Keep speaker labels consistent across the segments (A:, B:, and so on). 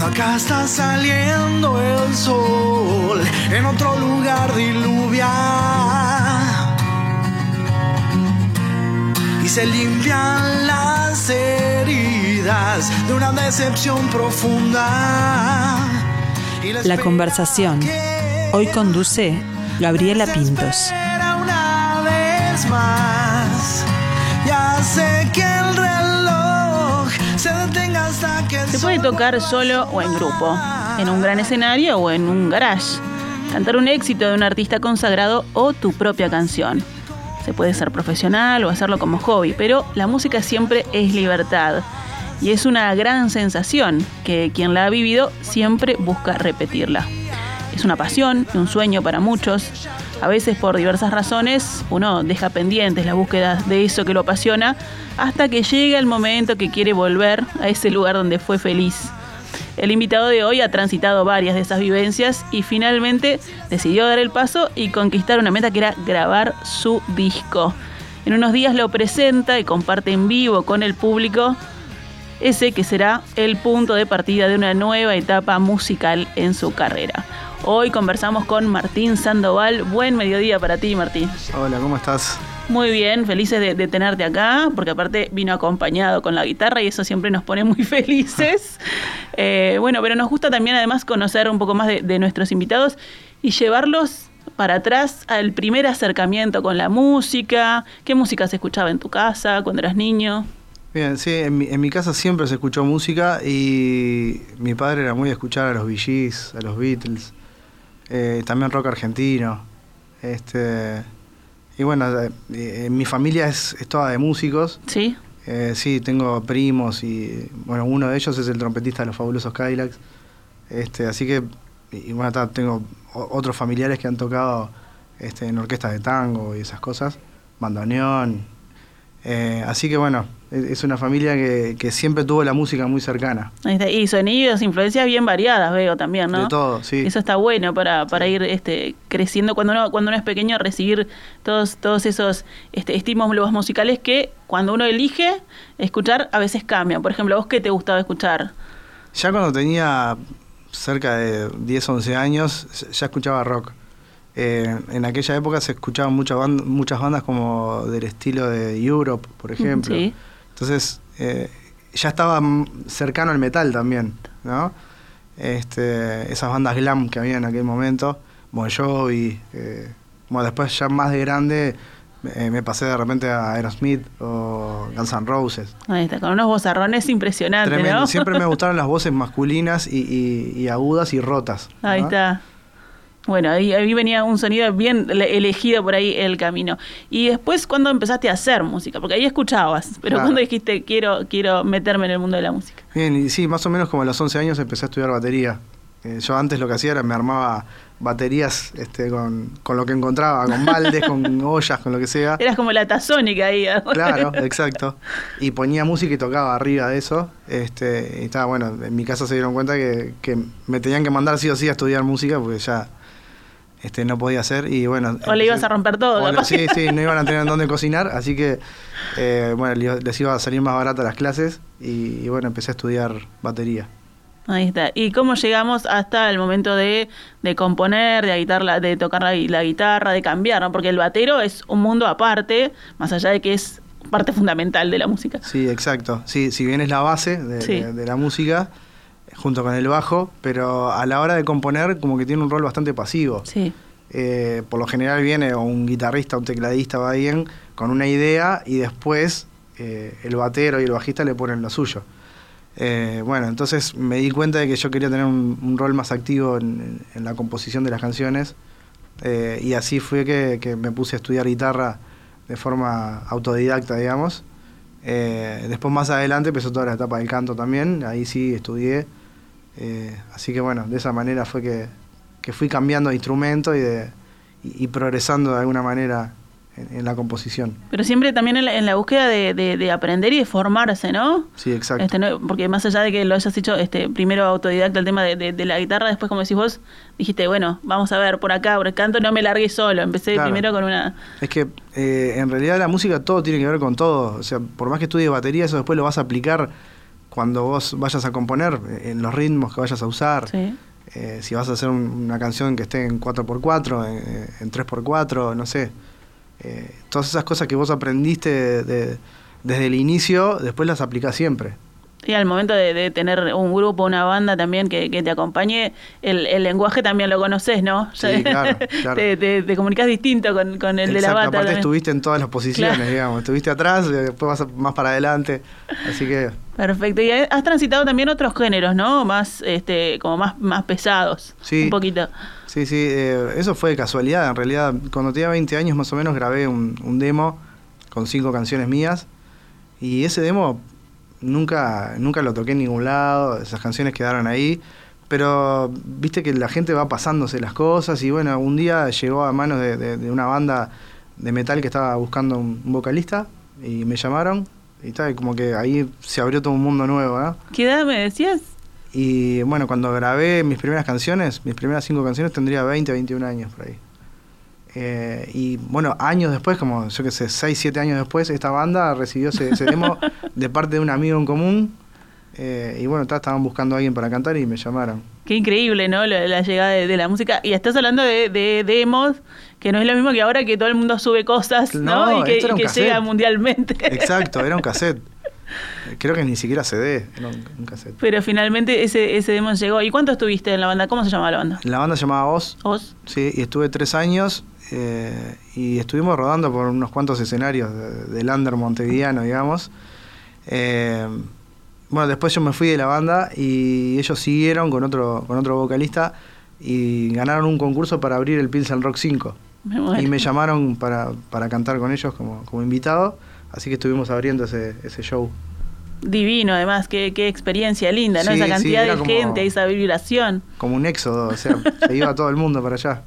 A: Cuando acá está saliendo el sol, en otro lugar diluvia. Y se limpian las heridas de una decepción profunda.
B: La conversación. Hoy conduce Gabriela Pintos.
A: Una vez más, ya sé que el Se
C: puede tocar solo o en grupo, en un gran escenario o en un garage. Cantar un éxito de un artista consagrado o tu propia canción. Se puede ser profesional o hacerlo como hobby, pero la música siempre es libertad. Y es una gran sensación que quien la ha vivido siempre busca repetirla. Es una pasión y un sueño para muchos. A veces por diversas razones uno deja pendientes la búsqueda de eso que lo apasiona hasta que llega el momento que quiere volver a ese lugar donde fue feliz. El invitado de hoy ha transitado varias de esas vivencias y finalmente decidió dar el paso y conquistar una meta que era grabar su disco. En unos días lo presenta y comparte en vivo con el público ese que será el punto de partida de una nueva etapa musical en su carrera. Hoy conversamos con Martín Sandoval. Buen mediodía para ti, Martín.
D: Hola, ¿cómo estás?
C: Muy bien, felices de, de tenerte acá, porque aparte vino acompañado con la guitarra y eso siempre nos pone muy felices. Eh, bueno, pero nos gusta también además conocer un poco más de, de nuestros invitados y llevarlos para atrás al primer acercamiento con la música. ¿Qué música se escuchaba en tu casa cuando eras niño?
D: Bien, sí, en mi, en mi casa siempre se escuchó música y mi padre era muy de escuchar a los Gees, a los Beatles, eh, también rock argentino. Este, y bueno, eh, eh, mi familia es, es toda de músicos.
C: ¿Sí?
D: Eh, sí, tengo primos y bueno, uno de ellos es el trompetista de los fabulosos Kylax. Este, así que, y bueno, tengo otros familiares que han tocado este, en orquestas de tango y esas cosas, bandoneón. Así que bueno, es, una familia que, que siempre tuvo la música muy cercana.
C: Está. Y sonidos, influencias bien variadas, veo también, ¿no?
D: De todo, sí.
C: Eso está bueno para, para ir este, creciendo cuando uno, cuando uno es pequeño, recibir todos, todos esos este, estímulos musicales que cuando uno elige escuchar a veces cambian. Por ejemplo, ¿a vos qué te gustaba escuchar?
D: Ya cuando tenía cerca de 10, 11 años, ya escuchaba rock. Eh, en aquella época se escuchaban muchas bandas, muchas bandas como del estilo de Europe, por ejemplo.
C: Sí.
D: Entonces, eh, ya estaba cercano al metal también, ¿no? Este, esas bandas glam que había en aquel momento, Bon Jovi, eh, bueno, después ya más de grande eh, me pasé de repente a Aerosmith o Guns N' Roses.
C: Ahí está, con unos bozarrones impresionantes,
D: Tremendo.
C: ¿no?
D: Siempre me gustaron las voces masculinas y, y- y agudas y rotas.
C: Ahí
D: ¿no?
C: está. Bueno, ahí, ahí venía un sonido bien le- elegido por ahí el camino. Y después, ¿cuándo empezaste a hacer música? Porque ahí escuchabas, pero
D: Claro.
C: cuando dijiste quiero, quiero meterme en el mundo de la música?
D: Bien, y sí, más o menos como a los 11 años empecé a estudiar batería. Eh, yo antes lo que hacía era me armaba baterías este, con, con lo que encontraba, con baldes, con ollas, con lo que sea.
C: Eras como la tazónica ahí.
D: Claro, exacto. Y ponía música y tocaba arriba de eso. Este, y estaba bueno, en mi casa se dieron cuenta que, que me tenían que mandar sí o sí a estudiar música porque ya este, no podía hacer. Y bueno.
C: O le ibas a romper todo,
D: o sí, sí, no iban a tener dónde cocinar, así que eh, bueno, les iba a salir más baratas las clases y, y bueno, empecé a estudiar batería.
C: Ahí está. ¿Y cómo llegamos hasta el momento de, de componer, de, guitar la- de tocar la, la guitarra, de cambiar, ¿no? Porque el batero es un mundo aparte, más allá de que es parte fundamental de la música.
D: Sí, exacto. Sí, si bien es la base de,
C: Sí.
D: de- de la música, junto con el bajo, pero a la hora de componer como que tiene un rol bastante pasivo.
C: Sí.
D: Eh, por lo general viene un guitarrista, un tecladista, va bien, con una idea y después eh, el batero y el bajista le ponen lo suyo. Eh, bueno, entonces me di cuenta de que yo quería tener un, rol más activo en, la composición de las canciones eh, y así fue que, me puse a estudiar guitarra de forma autodidacta, digamos. Eh, después más adelante empezó toda la etapa del canto también, ahí sí estudié. Así que bueno, de esa manera fue que, que fui cambiando de instrumento y, de, y progresando de alguna manera en, la composición.
C: Pero siempre también en la, en la búsqueda de, de- de aprender y de formarse, ¿no?
D: Sí, exacto.
C: Este, no- Porque más allá de que lo hayas hecho este, primero autodidacta el tema de, la guitarra, después como decís vos, dijiste, bueno, vamos a ver por acá, por el canto, no me largué solo, empecé
D: Claro.
C: primero con una...
D: Es que eh, en realidad la música todo tiene que ver con todo. O sea, por más que estudies batería, eso después lo vas a aplicar cuando vos vayas a componer, eh, en los ritmos que vayas a usar,
C: Sí.
D: eh, si vas a hacer un- una canción que esté en 4x4, en, en 3x4, no sé. Eh, todas esas cosas que vos aprendiste de- desde el inicio, después las aplicás siempre.
C: Y al momento de, de tener un grupo, una banda también que, que te acompañe, el, el lenguaje también lo conoces, ¿no?
D: Sí, claro, claro.
C: Te, te- te comunicas distinto con, con el de la
D: Exacto,
C: banda.
D: aparte
C: también.
D: estuviste en todas las posiciones,
C: Claro.
D: digamos. Estuviste atrás, después vas más para adelante. Así que
C: Perfecto. Y has transitado también otros géneros, ¿no? Más, este, como más, más pesados.
D: Sí.
C: Un poquito.
D: Sí, sí, eh, eso fue casualidad. En realidad, cuando tenía 20 años más o menos, grabé un, demo con cinco canciones mías. Y ese demo nunca, nunca lo toqué en ningún lado. Esas canciones quedaron ahí. Pero viste que la gente va pasándose las cosas. Y bueno, un día llegó a manos de, una banda de metal que estaba buscando un, vocalista. Y me llamaron. Y tal, como que ahí se abrió todo un mundo nuevo, ¿no?
C: ¿Qué edad me decías?
D: Y bueno, cuando grabé mis primeras canciones, mis primeras cinco canciones, tendría 20, 21 años por ahí. Eh, y bueno, años después, como yo que sé, 6, 7 años después, esta banda recibió ese, ese demo de parte de un amigo en común. Eh, y bueno, ta- estaban buscando a alguien para cantar y me llamaron.
C: Qué increíble, ¿no? La, la llegada de, de la música. Y estás hablando de, de demos, que no es lo mismo que ahora que todo el mundo sube cosas, ¿no?
D: No,
C: y que, y que llega mundialmente.
D: Exacto, era un cassette. Creo que ni siquiera CD, era un, cassette.
C: Pero finalmente ese, ese demo llegó. ¿Y cuánto estuviste en la banda? ¿Cómo se llamaba la banda?
D: La banda se llamaba Oz,
C: ¿Vos?
D: sí, y estuve tres años eh, y estuvimos rodando por unos cuantos escenarios de- del under montevideano, digamos. Eh, bueno, después yo me fui de la banda y ellos siguieron con otro, con otro vocalista y ganaron un concurso para abrir el Pilsen Rock 5.
C: Me.
D: Y me llamaron para, para cantar con ellos como, como invitado, así que estuvimos abriendo ese, ese show.
C: Divino, además, qué, qué experiencia linda, ¿no?
D: Sí,
C: Esa cantidad de
D: como-
C: gente, esa vibración.
D: Como un éxodo, o sea, se iba todo el mundo para allá.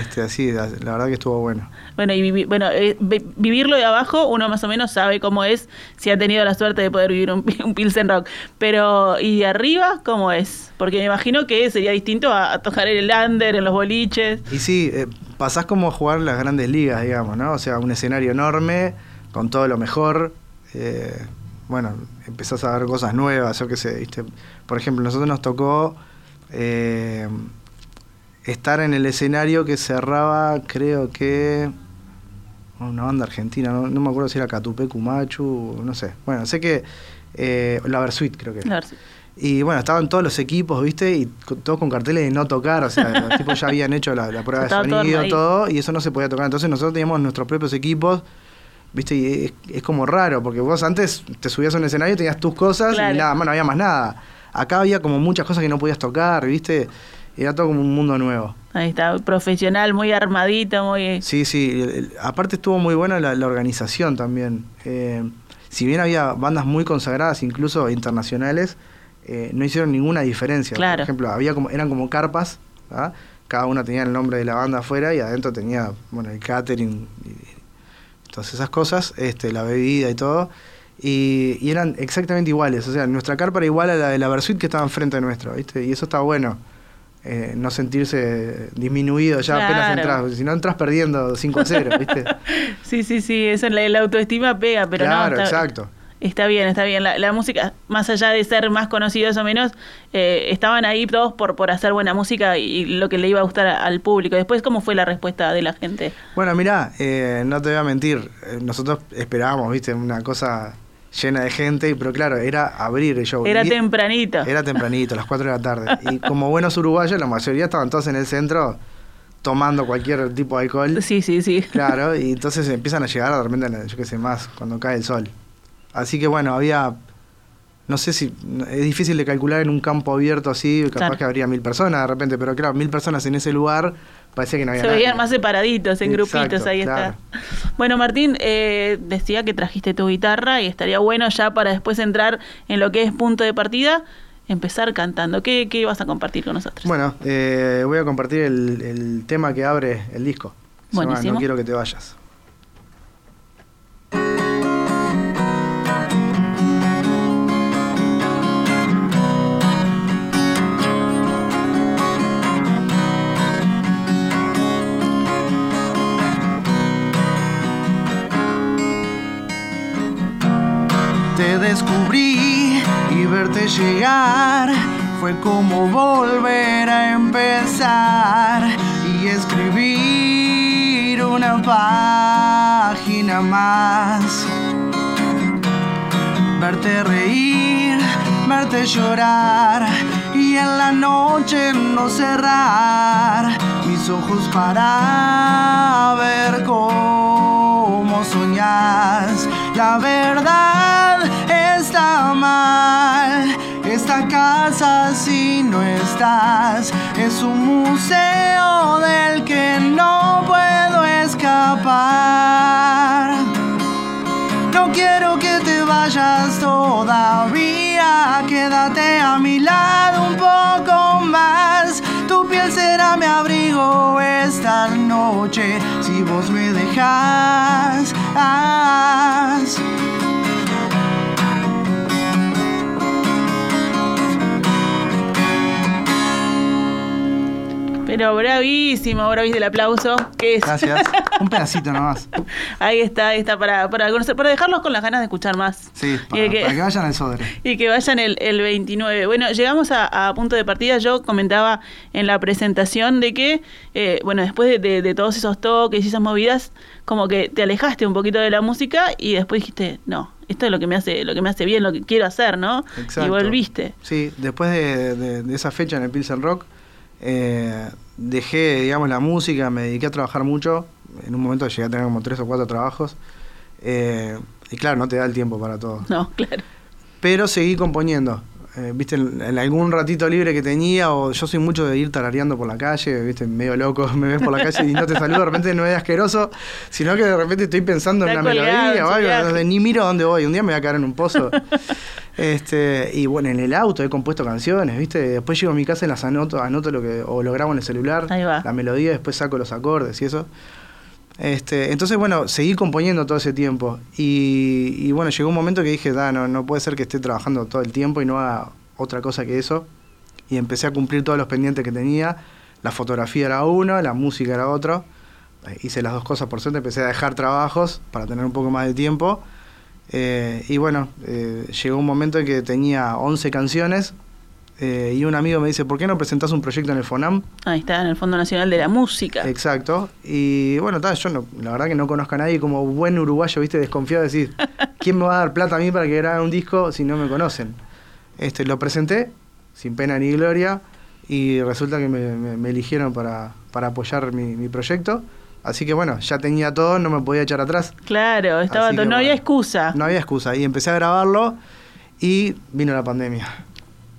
D: Este, así, la, la verdad que estuvo bueno.
C: Bueno, y vivi- bueno, eh, vi- vivirlo de abajo, uno más o menos sabe cómo es, si ha tenido la suerte de poder vivir un, un Pilsen Rock. Pero, ¿y de arriba cómo es? Porque me imagino que sería distinto a, a tocar en el under, en los boliches.
D: Y sí, eh, pasás como a jugar las grandes ligas, digamos, ¿no? O sea, un escenario enorme, con todo lo mejor. eh, bueno, empezás a ver cosas nuevas, yo qué sé, ¿viste? Por ejemplo, nosotros nos tocó eh, estar en el escenario que cerraba, creo que. Una banda argentina, no, no me acuerdo si era Catupé Cumachu, no sé. Bueno, sé que. Eh, la Versuit, creo que era.
C: A ver si-
D: Y bueno, estaban todos los equipos, ¿viste? Y todos con carteles de no tocar, o sea, los tipos ya habían hecho la, la prueba de
C: todo
D: sonido,
C: armadito.
D: todo, y eso no se podía tocar. Entonces nosotros teníamos nuestros propios equipos, ¿viste? Y es, es como raro, porque vos antes te subías a un escenario, tenías tus cosas
C: Claro.
D: y nada más, no había más nada. Acá había como muchas cosas que no podías tocar, ¿viste? Era todo como un mundo nuevo.
C: Ahí está, profesional, muy armadito, muy...
D: Sí, sí. aparte estuvo muy buena la, la organización también. Eh, si bien había bandas muy consagradas, incluso internacionales, eh, no hicieron ninguna diferencia.
C: Claro.
D: Por ejemplo, había como, eran como carpas, ¿ah? cada una tenía el nombre de la banda afuera y adentro tenía bueno, el catering y todas esas cosas, este, la bebida y todo. Y, y eran exactamente iguales. O sea, nuestra carpa era igual a la de la Versuit que estaba enfrente nuestro, ¿viste? Y eso está bueno. eh, no sentirse disminuido ya apenas entras. Si no entras perdiendo 5 a 0, ¿viste?
C: Sí, sí, sí, eso la, la autoestima pega, pero
D: claro,
C: no... Está,
D: exacto.
C: Está bien, está bien. La, la música, más allá de ser más conocidos o menos, eh, estaban ahí todos por, por hacer buena música y, y lo que le iba a gustar al público. Después, ¿cómo fue la respuesta de la gente?
D: Bueno, mirá, eh, no te voy a mentir. eh, Nosotros esperábamos, ¿viste? Una cosa llena de gente, pero claro, era abrir el show.
C: Era
D: Y-
C: tempranito.
D: Era tempranito, a las 4 de la tarde. Y como buenos uruguayos, la mayoría estaban todos en el centro tomando cualquier tipo de alcohol.
C: Sí, sí, sí.
D: Claro, y entonces empiezan a llegar de repente, yo qué sé, más cuando cae el sol. Así que bueno, había, no sé si, es difícil de calcular en un campo abierto así, capaz
C: Claro.
D: que habría mil personas de repente, pero claro, mil personas en ese lugar, parecía que no había
C: Se
D: nadie.
C: veían más separaditos, en
D: Exacto,
C: grupitos, ahí
D: claro.
C: está. Bueno, Martín, eh, decía que trajiste tu guitarra y estaría bueno ya para después entrar en lo que es punto de partida, empezar cantando. ¿Qué, qué vas a compartir con nosotros?
D: Bueno, eh, voy a compartir el, el tema que abre el disco.
C: Buenísimo.
D: No quiero que te vayas.
A: Descubrí verte llegar fue como volver a empezar y escribir una página más. Verte reír, verte llorar y en la noche no cerrar mis ojos para ver cómo soñas. La verdad está mal. Esta casa si no estás es un museo del que no puedo escapar. No quiero que te vayas todavía, quédate a mi lado un poco más. Tu piel será mi abrigo esta noche si vos me dejas.
C: Pero bravísimo, bravísimo el aplauso. ¿Qué es?
D: Gracias. Un pedacito nomás.
C: Ahí está, ahí está, para, para conocer, para dejarlos con las ganas de escuchar más.
D: Sí, para,
C: que-
D: para que vayan al Sodre.
C: Y que vayan el, el 29. Bueno, llegamos a, a punto de partida. Yo comentaba en la presentación de que, eh, bueno, después de, de- de todos esos toques y esas movidas, como que te alejaste un poquito de la música y después dijiste, no, esto es lo que me hace, lo que me hace bien, lo que quiero hacer, ¿no?
D: Exacto.
C: Y volviste.
D: Sí, después de, de- de esa fecha en el Pilsen Rock, eh, dejé, digamos, la música, me dediqué a trabajar mucho. En un momento llegué a tener como tres o cuatro trabajos. Eh, y claro, no te da el tiempo para todo.
C: No, claro.
D: Pero seguí componiendo. Eh, viste, en, en algún ratito libre que tenía, o yo soy mucho de ir tarareando por la calle, viste, medio loco, me ves por la calle y no te saludo, de repente no es asqueroso, sino que de repente estoy pensando en una
C: colgado
D: melodía o algo, ni miro a dónde voy, un día me voy a caer en un pozo. este, y bueno, en el auto he compuesto canciones, viste, después llego a mi casa y las anoto, anoto lo que, o lo grabo en el celular,
C: Ahí va.
D: la melodía, después saco los acordes y eso. Este, entonces, bueno, seguí componiendo todo ese tiempo. Y, y bueno, llegó un momento que dije, "Da, no, no puede ser que esté trabajando todo el tiempo y no haga otra cosa que eso. Y empecé a cumplir todos los pendientes que tenía. La fotografía era uno, la música era otro. Hice las dos cosas por suerte, empecé a dejar trabajos para tener un poco más de tiempo. Eh, y bueno, eh, llegó un momento en que tenía 11 canciones. eh, y un amigo me dice, ¿por qué no presentás un proyecto en el FONAM?
C: Ahí está, en el Fondo Nacional de la Música.
D: Exacto. Y bueno, ta, yo no, la verdad que no conozco a nadie como buen uruguayo, viste, desconfiado de decir, ¿quién me va a dar plata a mí para que grabe un disco si no me conocen? Este, lo presenté, sin pena ni gloria, y resulta que me, me- me eligieron para, para apoyar mi, mi proyecto. Así que bueno, ya tenía todo, no me podía echar atrás.
C: Claro, estaba
D: Así
C: to-
D: que
C: no había excusa.
D: No había excusa. Y empecé a grabarlo y vino la pandemia.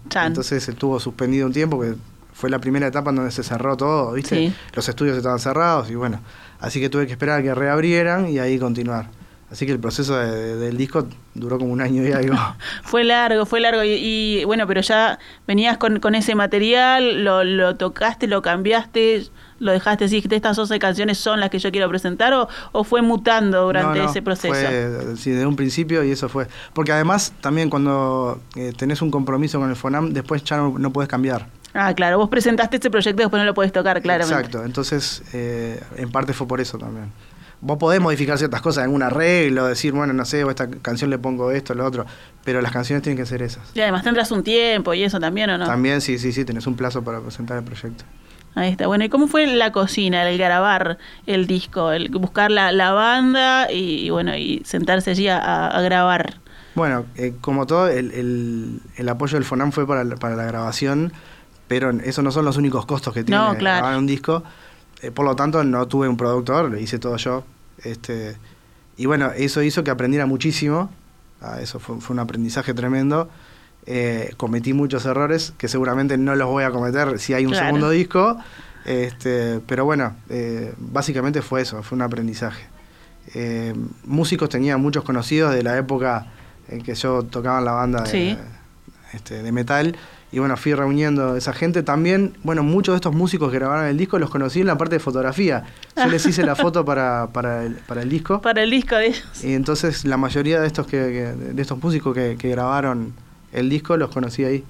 C: Chan.
D: Entonces estuvo suspendido un tiempo, que fue la primera etapa en donde se cerró todo, ¿viste?
C: Sí.
D: Los estudios estaban cerrados y bueno, así que tuve que esperar a que reabrieran y ahí continuar. Así que el proceso de- de- del disco duró como un año y algo.
C: Fue largo, fue largo. Y, y, bueno, pero ya venías con, con ese material, lo, lo tocaste, lo cambiaste, lo dejaste así, que estas 12 canciones son las que yo quiero presentar, o, o fue mutando durante
D: No, no,
C: ese proceso.
D: Fue, sí, de un principio y eso fue. Porque además también cuando eh, tenés un compromiso con el FONAM, después ya no, no puedes cambiar.
C: Ah, claro, vos presentaste este proyecto y después no lo podés tocar, claramente.
D: Exacto, entonces eh, en parte fue por eso también. Vos podés modificar ciertas cosas en un arreglo, decir, bueno, no sé, o esta canción le pongo esto, lo otro, pero las canciones tienen que ser esas.
C: Y además tendrás un tiempo y eso también, ¿o no?
D: También, sí, sí, sí, tenés un plazo para presentar el proyecto.
C: Ahí está. Bueno, ¿y cómo fue la cocina, el grabar el disco, el buscar la, la banda y, y bueno, y sentarse allí a, grabar?
D: Bueno, eh, como todo, el, el- el apoyo del FONAM fue para la, para la grabación, pero esos no son los únicos costos que tiene
C: No, claro.
D: grabar un disco. Eh, por lo tanto, no tuve un productor, lo hice todo yo. Este, y bueno, eso hizo que aprendiera muchísimo. Ah, eso fue, fue un aprendizaje tremendo. Eh, cometí muchos errores que seguramente no los voy a cometer si hay un
C: Claro.
D: segundo disco. Este, pero bueno, eh, básicamente fue eso, fue un aprendizaje. Eh, músicos tenía muchos conocidos de la época en que yo tocaba en la banda de,
C: Sí.
D: este, de metal. Y bueno, fui reuniendo esa gente. También, bueno, muchos de estos músicos que grabaron el disco los conocí en la parte de fotografía. Yo les hice la foto para, para, el, para el disco.
C: Para el disco de ellos.
D: Y entonces la mayoría de estos que, que- de estos músicos que, que grabaron el disco los conocí ahí.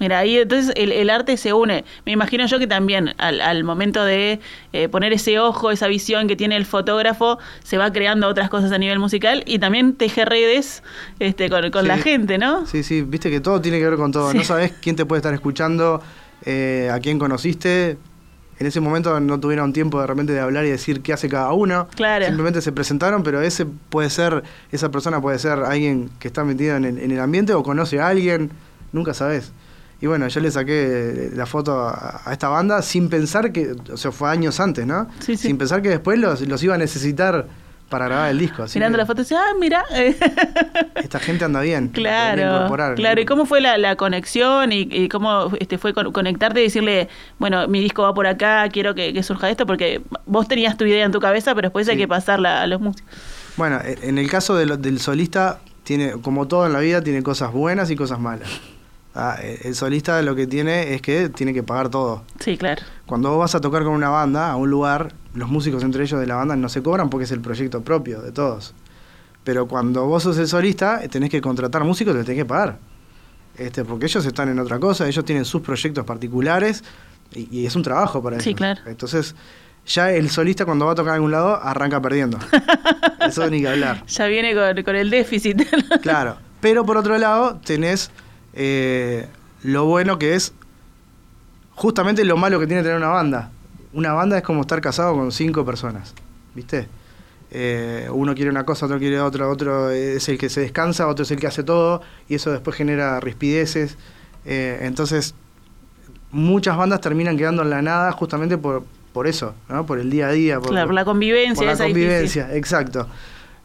C: Mira, ahí entonces el, el, arte se une. Me imagino yo que también al, al momento de eh, poner ese ojo, esa visión que tiene el fotógrafo, se va creando otras cosas a nivel musical y también teje redes este, con, con la gente, ¿no?
D: Sí, sí, viste que todo tiene que ver con todo.
C: Sí.
D: No sabes quién te puede estar escuchando, eh, a quién conociste. En ese momento no tuvieron tiempo de repente de hablar y decir qué hace cada uno.
C: Claro.
D: Simplemente se presentaron, pero ese puede ser, esa persona puede ser alguien que está metido en el, en el ambiente o conoce a alguien, nunca sabes. Y bueno, yo le saqué la foto a, a esta banda sin pensar que, o sea, fue años antes, ¿no?
C: Sí, sí.
D: Sin pensar que después los, los iba a necesitar para grabar el disco. así
C: Mirando
D: que
C: la foto, dice, ah, mira.
D: Esta gente anda bien.
C: Claro,
D: incorporar.
C: claro. ¿Y cómo fue la, la conexión y, y cómo este, fue con- conectarte y decirle, bueno, mi disco va por acá, quiero que, que surja esto? Porque vos tenías tu idea en tu cabeza, pero después hay que pasarla a los músicos.
D: Bueno, e- en el caso de lo- del solista, tiene, como todo en la vida, tiene cosas buenas y cosas malas. Ah, el solista lo que tiene es que tiene que pagar todo.
C: Sí, claro.
D: Cuando vos vas a tocar con una banda a un lugar, los músicos entre ellos de la banda no se cobran porque es el proyecto propio de todos. Pero cuando vos sos el solista, eh, tenés que contratar músicos y te tenés que pagar. Este, porque ellos están en otra cosa, ellos tienen sus proyectos particulares y, y es un trabajo para ellos.
C: Sí, claro.
D: Entonces, ya el solista cuando va a tocar a algún lado arranca perdiendo. Eso ni que hablar.
C: Ya viene con, con el déficit.
D: Claro. Pero por otro lado, tenés eh, lo bueno que es justamente lo malo que tiene tener una banda. Una banda es como estar casado con cinco personas. ¿Viste? Eh, uno quiere una cosa, otro quiere otra, otro es el que se descansa, otro es el que hace todo, y eso después genera rispideces. Eh, entonces, muchas bandas terminan quedando en la nada justamente por, por eso, ¿no? por el día a día. Por,
C: Claro, por la convivencia,
D: por la
C: difícil.
D: convivencia, exacto.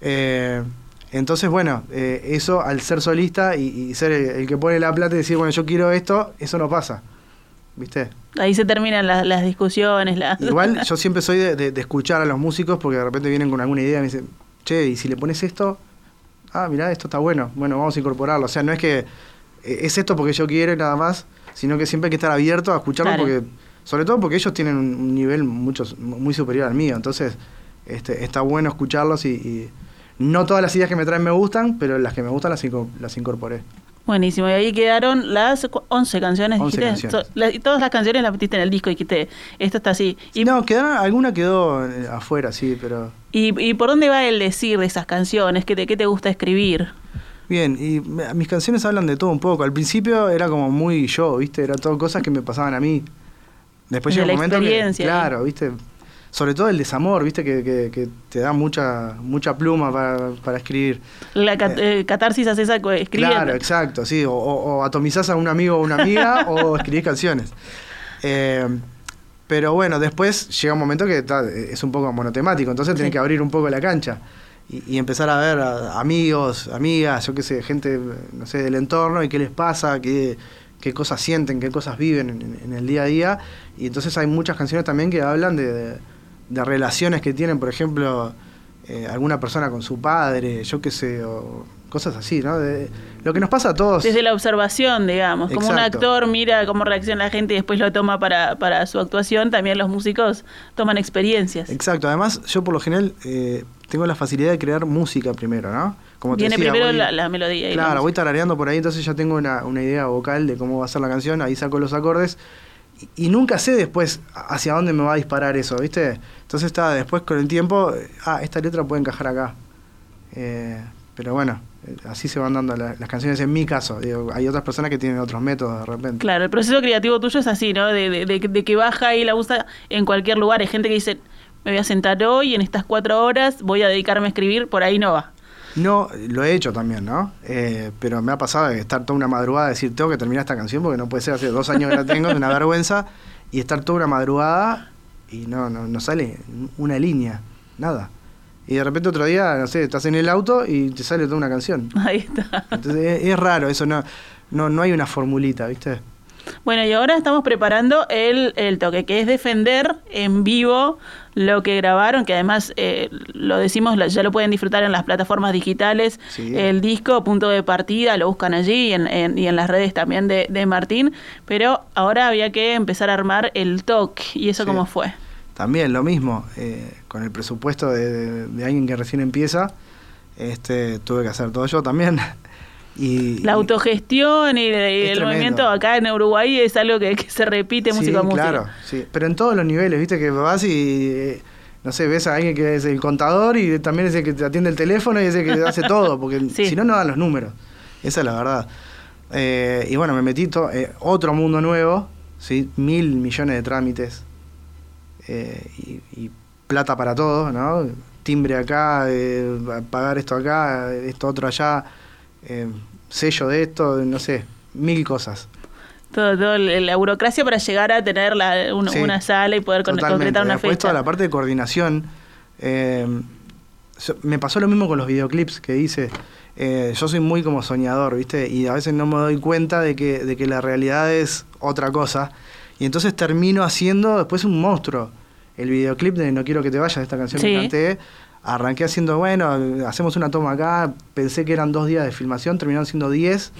D: Eh, entonces, bueno, eh, eso al ser solista y, y ser el, el que pone la plata y decir, bueno, yo quiero esto, eso no pasa. ¿Viste?
C: Ahí se terminan las, las discusiones. las-
D: Igual yo siempre soy de, de- de escuchar a los músicos porque de repente vienen con alguna idea y me dicen, che, y si le pones esto, ah, mirá, esto está bueno, bueno, vamos a incorporarlo. O sea, no es que eh, es esto porque yo quiero y nada más, sino que siempre hay que estar abierto a escucharlo
C: Claro.
D: porque, sobre todo porque ellos tienen un nivel mucho, muy superior al mío. Entonces, este, está bueno escucharlos y, y no todas las ideas que me traen me gustan, pero las que me gustan las, inco- las incorporé.
C: Buenísimo, y ahí quedaron las cu- 11 canciones.
D: 11
C: dijiste.
D: canciones.
C: So- la- y todas las canciones las metiste en el disco y dijiste, esto está así. Y,
D: no, quedaron, alguna quedó eh, afuera, sí, pero...
C: y, y por dónde va el decir de esas canciones? ¿Qué te, qué te gusta escribir?
D: Bien, y me- mis canciones hablan de todo un poco. Al principio era como muy yo, ¿viste? Era todo cosas que me pasaban a mí. Después
C: De
D: llega un momento que,
C: experiencia,
D: claro, ¿viste? Sobre todo el desamor, ¿viste? Que, que- que te da mucha mucha pluma para, para escribir.
C: La cat- eh, catarsis haces esa escribiendo.
D: Claro, exacto, sí. O, o- atomizás a un amigo o una amiga o escribís canciones. Eh, pero bueno, después llega un momento que ta, es un poco monotemático, entonces tenés
C: Sí.
D: que abrir un poco la cancha y, y empezar a ver a- amigos, amigas, yo qué sé, gente, no sé, del entorno y qué les pasa, qué, qué cosas sienten, qué cosas viven en, en el día a día. Y entonces hay muchas canciones también que hablan de, de- de relaciones que tienen, por ejemplo, eh, alguna persona con su padre, yo qué sé, o cosas así, ¿no? De, lo que nos pasa a todos.
C: Desde la observación, digamos. Como un actor mira cómo reacciona la gente y después lo toma para, para su actuación, también los músicos toman experiencias.
D: Exacto, además yo por lo general eh, tengo la facilidad de crear música primero, ¿no? Como te decía,
C: primero
D: voy-
C: la, la melodía.
D: Claro, voy tarareando por ahí, entonces ya tengo una, una idea vocal de cómo va a ser la canción, ahí saco los acordes y, nunca sé después hacia dónde me va a disparar eso, ¿viste? Entonces está después con el tiempo, ah, esta letra puede encajar acá. Eh, pero bueno, eh, así se van dando la- las canciones en mi caso. Hay otras personas que tienen otros métodos de repente.
C: Claro, el proceso creativo tuyo es así, ¿no? De- de- de que baja y la usa en cualquier lugar. Hay gente que dice, me voy a sentar hoy en estas cuatro horas, voy a dedicarme a escribir, por ahí no va.
D: No, lo he hecho también, ¿no? Eh, pero me ha pasado de estar toda una madrugada, decir, tengo que terminar esta canción porque no puede ser, hace dos años que la tengo, es una vergüenza, y estar toda una madrugada y no, no, no sale una línea, nada. Y de repente otro día, no sé, estás en el auto y te sale toda una canción.
C: Ahí está.
D: Entonces es, es raro, eso no, no, no hay una formulita, ¿viste?
C: Bueno, y ahora estamos preparando el, el toque, que es defender en vivo lo que grabaron, que además eh, lo decimos, ya lo pueden disfrutar en las plataformas digitales,
D: Sí.
C: el disco, punto de partida, lo buscan allí y en, en- y en las redes también de, de Martín, pero ahora había que empezar a armar el toque, ¿y eso
D: Sí.
C: cómo fue?
D: También lo mismo, eh, con el presupuesto de, de- de alguien que recién empieza, este, tuve que hacer todo yo también. Y,
C: La autogestión y, el- y
D: Es
C: el
D: tremendo.
C: movimiento acá en Uruguay es algo que, que se repite
D: sí,
C: música a música.
D: claro, sí. Pero en todos los niveles, viste que vas y, eh, no sé, ves a alguien que es el contador y también es el que te atiende el teléfono y es el que hace todo, porque
C: Sí.
D: si no, no dan los números. Esa es la verdad. Eh, y bueno, me metí eh, otro mundo nuevo, ¿sí? mil millones de trámites eh, y, y plata para todo, ¿no? Timbre acá, eh, pagar esto acá, esto otro allá, eh, sello de esto, no sé, mil cosas.
C: Todo, todo la burocracia para llegar a tener la- un-
D: Sí,
C: una sala y poder
D: Totalmente.
C: concretar una
D: Después
C: fecha.
D: toda la parte de coordinación. eh, me pasó lo mismo con los videoclips que hice. Eh, yo soy muy como soñador, ¿viste? Y a veces no me doy cuenta de que, de que la realidad es otra cosa. Y entonces termino haciendo después un monstruo. El videoclip de No quiero que te vayas, esta canción
C: Sí.
D: que canté. Arranqué haciendo, bueno, hacemos una toma acá. Pensé que eran dos días de filmación, terminaron siendo diez,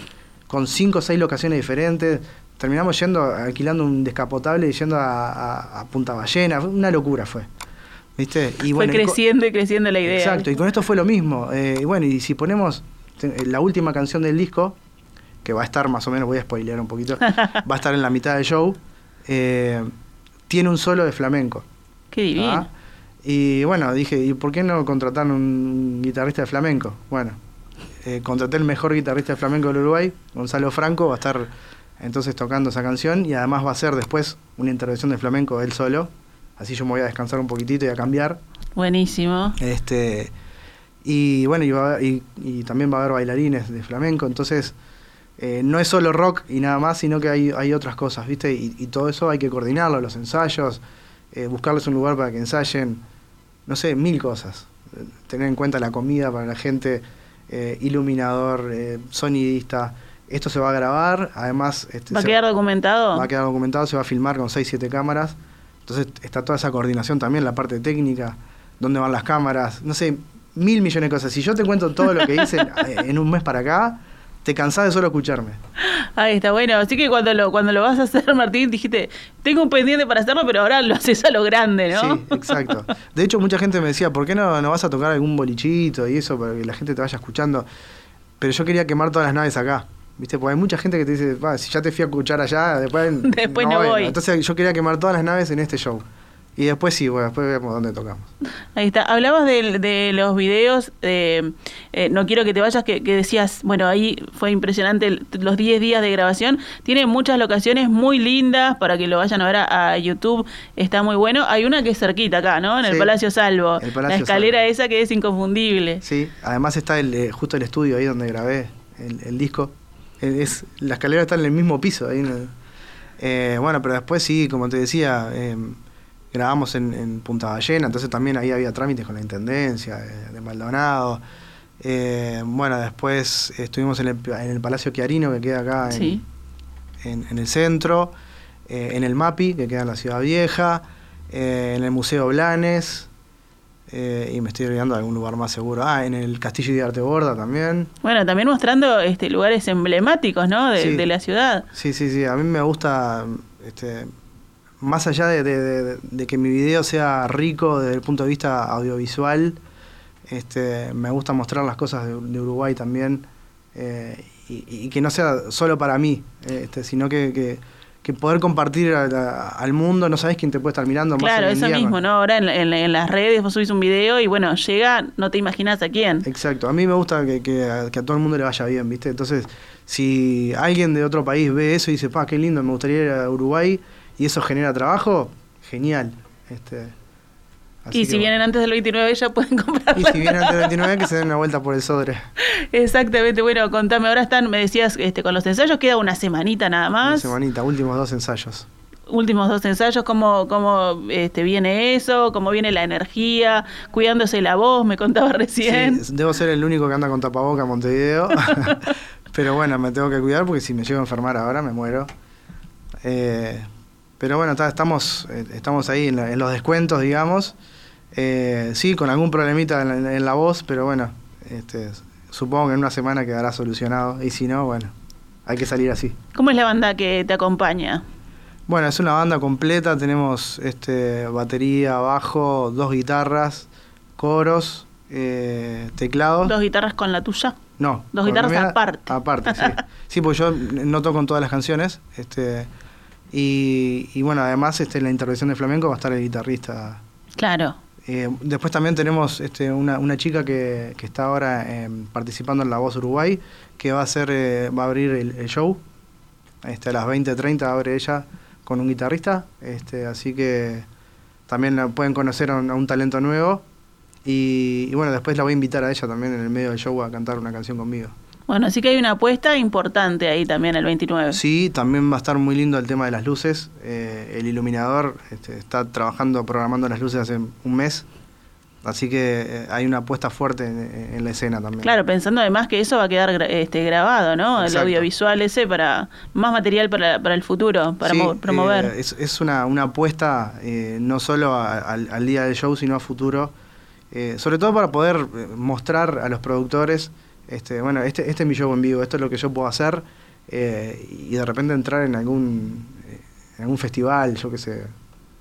D: con cinco o seis locaciones diferentes. Terminamos yendo, alquilando un descapotable y yendo a, a- a Punta Ballena. Una locura fue. ¿Viste? Y
C: Fue
D: bueno,
C: creciendo y creciendo la idea.
D: Exacto, y con esto fue lo mismo. Eh, y bueno, y si ponemos te- la última canción del disco, que va a estar más o menos, voy a spoilear un poquito, va a estar en la mitad del show, eh, tiene un solo de flamenco.
C: Qué divino.
D: ¿ah? Y bueno, dije, ¿y por qué no contratar un guitarrista de flamenco? Bueno, eh, contraté el mejor guitarrista de flamenco del Uruguay, Gonzalo Franco, va a estar entonces tocando esa canción y además va a ser después una intervención de flamenco él solo. Así yo me voy a descansar un poquitito y a cambiar.
C: Buenísimo.
D: Este, y bueno, y, va y- y también va a haber bailarines de flamenco, entonces eh, no es solo rock y nada más, sino que hay, hay otras cosas, ¿viste? Y, y todo eso hay que coordinarlo, los ensayos, eh, buscarles un lugar para que ensayen, no sé, mil cosas. Tener en cuenta la comida para la gente, eh, iluminador, eh, sonidista. Esto se va a grabar, además... este,
C: ¿Va a quedar documentado?
D: Va a quedar documentado, se va a filmar con 6, 7 cámaras. Entonces está toda esa coordinación también, la parte técnica, dónde van las cámaras, no sé, mil millones de cosas. Si yo te cuento todo lo que hice en un mes para acá, te cansás de solo escucharme.
C: Ahí está, bueno. Así que cuando lo, cuando lo vas a hacer, Martín, dijiste, tengo un pendiente para hacerlo, pero ahora lo haces a lo grande, ¿no?
D: Sí, exacto. De hecho, mucha gente me decía, ¿por qué no, no vas a tocar algún bolichito y eso para que la gente te vaya escuchando? Pero yo quería quemar todas las naves acá. ¿Viste? Porque hay mucha gente que te dice, "Va, si ya te fui a escuchar allá, después,
C: Después no
D: vengo".
C: voy.
D: Entonces yo quería quemar todas las naves en este show. Y después sí, bueno, después vemos dónde tocamos.
C: Ahí está. Hablabas de, de los videos, de, eh, no quiero que te vayas, que, que decías, bueno, ahí fue impresionante el- los 10 días de grabación. Tiene muchas locaciones muy lindas para que lo vayan a ver a, a YouTube. Está muy bueno. Hay una que es cerquita acá, ¿no? En el Palacio Salvo.
D: el Palacio
C: la escalera
D: Salvo.
C: esa que es inconfundible.
D: Sí, además está el, eh, justo el estudio ahí donde grabé el, el disco. Eh, Es, la escalera está en el mismo piso. Ahí en el- eh, bueno, pero después sí, como te decía, eh, grabamos en, en Punta Ballena, entonces también ahí había trámites con la Intendencia eh, de Maldonado. Eh, bueno, después estuvimos en el, en el Palacio Chiarino, que queda acá en,
C: Sí.
D: en, en el centro, eh, en el MAPI, que queda en la Ciudad Vieja, eh, en el Museo Blanes, y me estoy olvidando de algún lugar más seguro. Ah, en el Castillo de Arte Borda también.
C: Bueno, también mostrando este lugares emblemáticos, ¿no? De,
D: Sí.
C: de la ciudad.
D: Sí, sí, sí, a mí me gusta, este, más allá de, de- de- de que mi video sea rico desde el punto de vista audiovisual, este, me gusta mostrar las cosas de, de Uruguay también, eh, y, y que no sea solo para mí, este, sino que, que- que poder compartir a- a- al mundo, no sabes quién te puede estar mirando. más
C: Claro,
D: en
C: eso
D: día
C: mismo, ¿no? Ahora en, en- en las redes vos subís un video y bueno, llega, no te imaginas a quién.
D: Exacto, a mí me gusta que, que a, que a todo el mundo le vaya bien, ¿viste? Entonces, si alguien de otro país ve eso y dice, pa, qué lindo, me gustaría ir a Uruguay y eso genera trabajo, genial. Este, así
C: Y si
D: bueno.
C: vienen antes del 29 ya pueden comprarla.
D: Y si vienen antes del 29, que se den una vuelta por el Sodre.
C: Exactamente, bueno, contame, ahora están, me decías, este, con los ensayos queda una semanita nada
D: Una
C: más.
D: semanita, últimos dos ensayos.
C: Últimos dos ensayos, ¿cómo, cómo este, viene eso? ¿Cómo viene la energía? Cuidándose la voz, me contaba recién.
D: Sí, debo ser el único que anda con tapaboca en Montevideo. pero bueno, me tengo que cuidar porque si me llego a enfermar ahora me muero. Eh, pero bueno, estamos, eh, estamos ahí en, la- en los descuentos, digamos. Eh, sí, con algún problemita en la, en la voz, pero bueno, este, supongo que en una semana quedará solucionado. Y si no, bueno, hay que salir así.
C: ¿Cómo es la banda que te acompaña?
D: Bueno, es una banda completa, tenemos este, batería, bajo, dos guitarras, coros, eh, teclados.
C: Dos guitarras con la tuya.
D: No.
C: Dos guitarras aparte.
D: Aparte, sí. Sí, porque yo no toco en todas las canciones. Este, y, y bueno, además este, en la intervención de flamenco va a estar el guitarrista.
C: Claro.
D: Eh, después también tenemos este, una, una chica que, que está ahora eh, participando en La Voz Uruguay, que va a hacer, eh, va a abrir el, el show. Este, a las 20.30 abre ella con un guitarrista. Este, así que también la pueden conocer a un, a un talento nuevo. Y, y bueno, después la voy a invitar a ella también en el medio del show a cantar una canción conmigo.
C: Bueno, así que hay una apuesta importante ahí también el 29.
D: Sí, también va a estar muy lindo el tema de las luces. Eh, el iluminador este, está trabajando, programando las luces hace un mes. Así que eh, hay una apuesta fuerte en, en la escena también.
C: Claro, pensando además que eso va a quedar gra- este, grabado, ¿no? El audiovisual ese para más material para, para el futuro, para
D: Sí,
C: promover.
D: eh, es, es una, una apuesta no solo a- al, al día del show, sino a futuro. Sobre todo para poder mostrar a los productores, este, bueno, este, este es mi show en vivo, esto es lo que yo puedo hacer, eh, y de repente entrar en algún, eh, en algún festival, yo qué sé.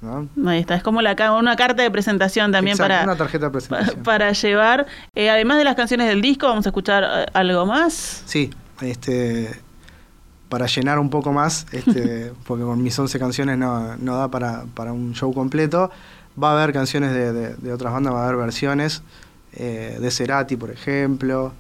D: ¿no?
C: Ahí está, es como la, una carta de presentación también
D: Exacto,
C: para,
D: una tarjeta de presentación.
C: para llevar. Eh, además de las canciones del disco, vamos a escuchar eh, algo más.
D: Sí, este, para llenar un poco más, este, porque con mis 11 canciones no, no da para, para un show completo, va a haber canciones de, de- de otras bandas, va a haber versiones eh, de Cerati, por ejemplo,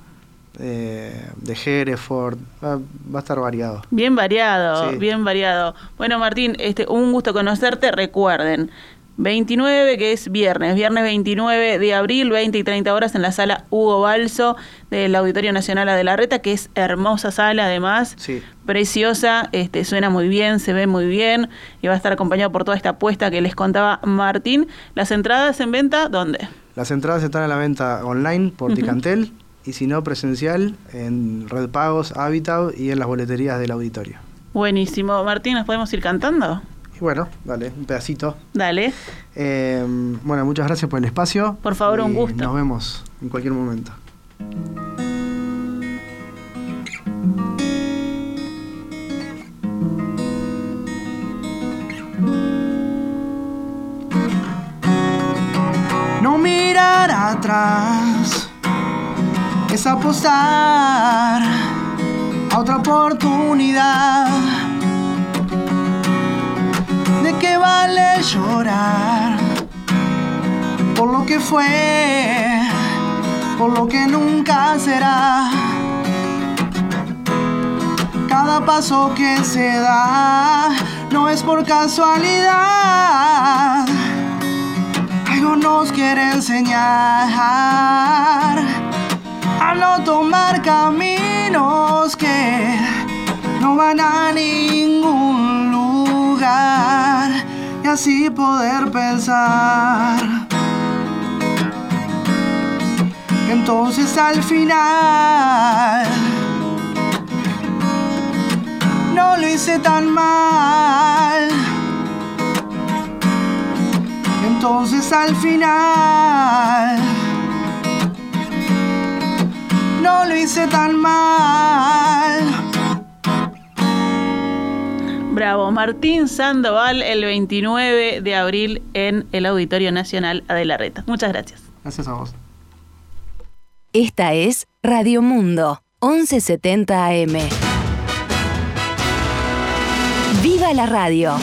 D: eh, de Hereford, va, va a estar variado.
C: Bien variado,
D: Sí.
C: bien variado. Bueno, Martín, este, un gusto conocerte. Recuerden, 29, que es viernes, viernes 29 de abril, 20 y 30 horas en la sala Hugo Balso del Auditorio Nacional de la Reta, que es hermosa sala además.
D: Sí.
C: Preciosa, este, suena muy bien, se ve muy bien y va a estar acompañado por toda esta apuesta que les contaba Martín. Las entradas en venta, ¿dónde?
D: Las entradas están a la venta online por
C: Ujú.
D: Ticantel y si no presencial en Red Pagos, Habitat y en las boleterías del auditorio.
C: Buenísimo. Martín, ¿nos podemos ir cantando?
D: Y bueno, dale, un pedacito.
C: Dale.
D: Eh, bueno, muchas gracias por el espacio.
C: Por favor, un gusto.
D: Nos vemos en cualquier momento.
A: No mirar atrás es apostar a otra oportunidad. ¿De qué vale llorar por lo que fue, por lo que nunca será? Cada paso que se da no es por casualidad algo nos quiere enseñar no tomar caminos que no van a ningún lugar y así poder pensar. Entonces al final no lo hice tan mal. Entonces al final no lo hice tan mal.
C: Bravo, Martín Sandoval el 29 de abril en el Auditorio Nacional Adela Reta. Muchas gracias.
D: Gracias a vos.
E: Esta es Radio Mundo, 1170 AM. ¡Viva la radio!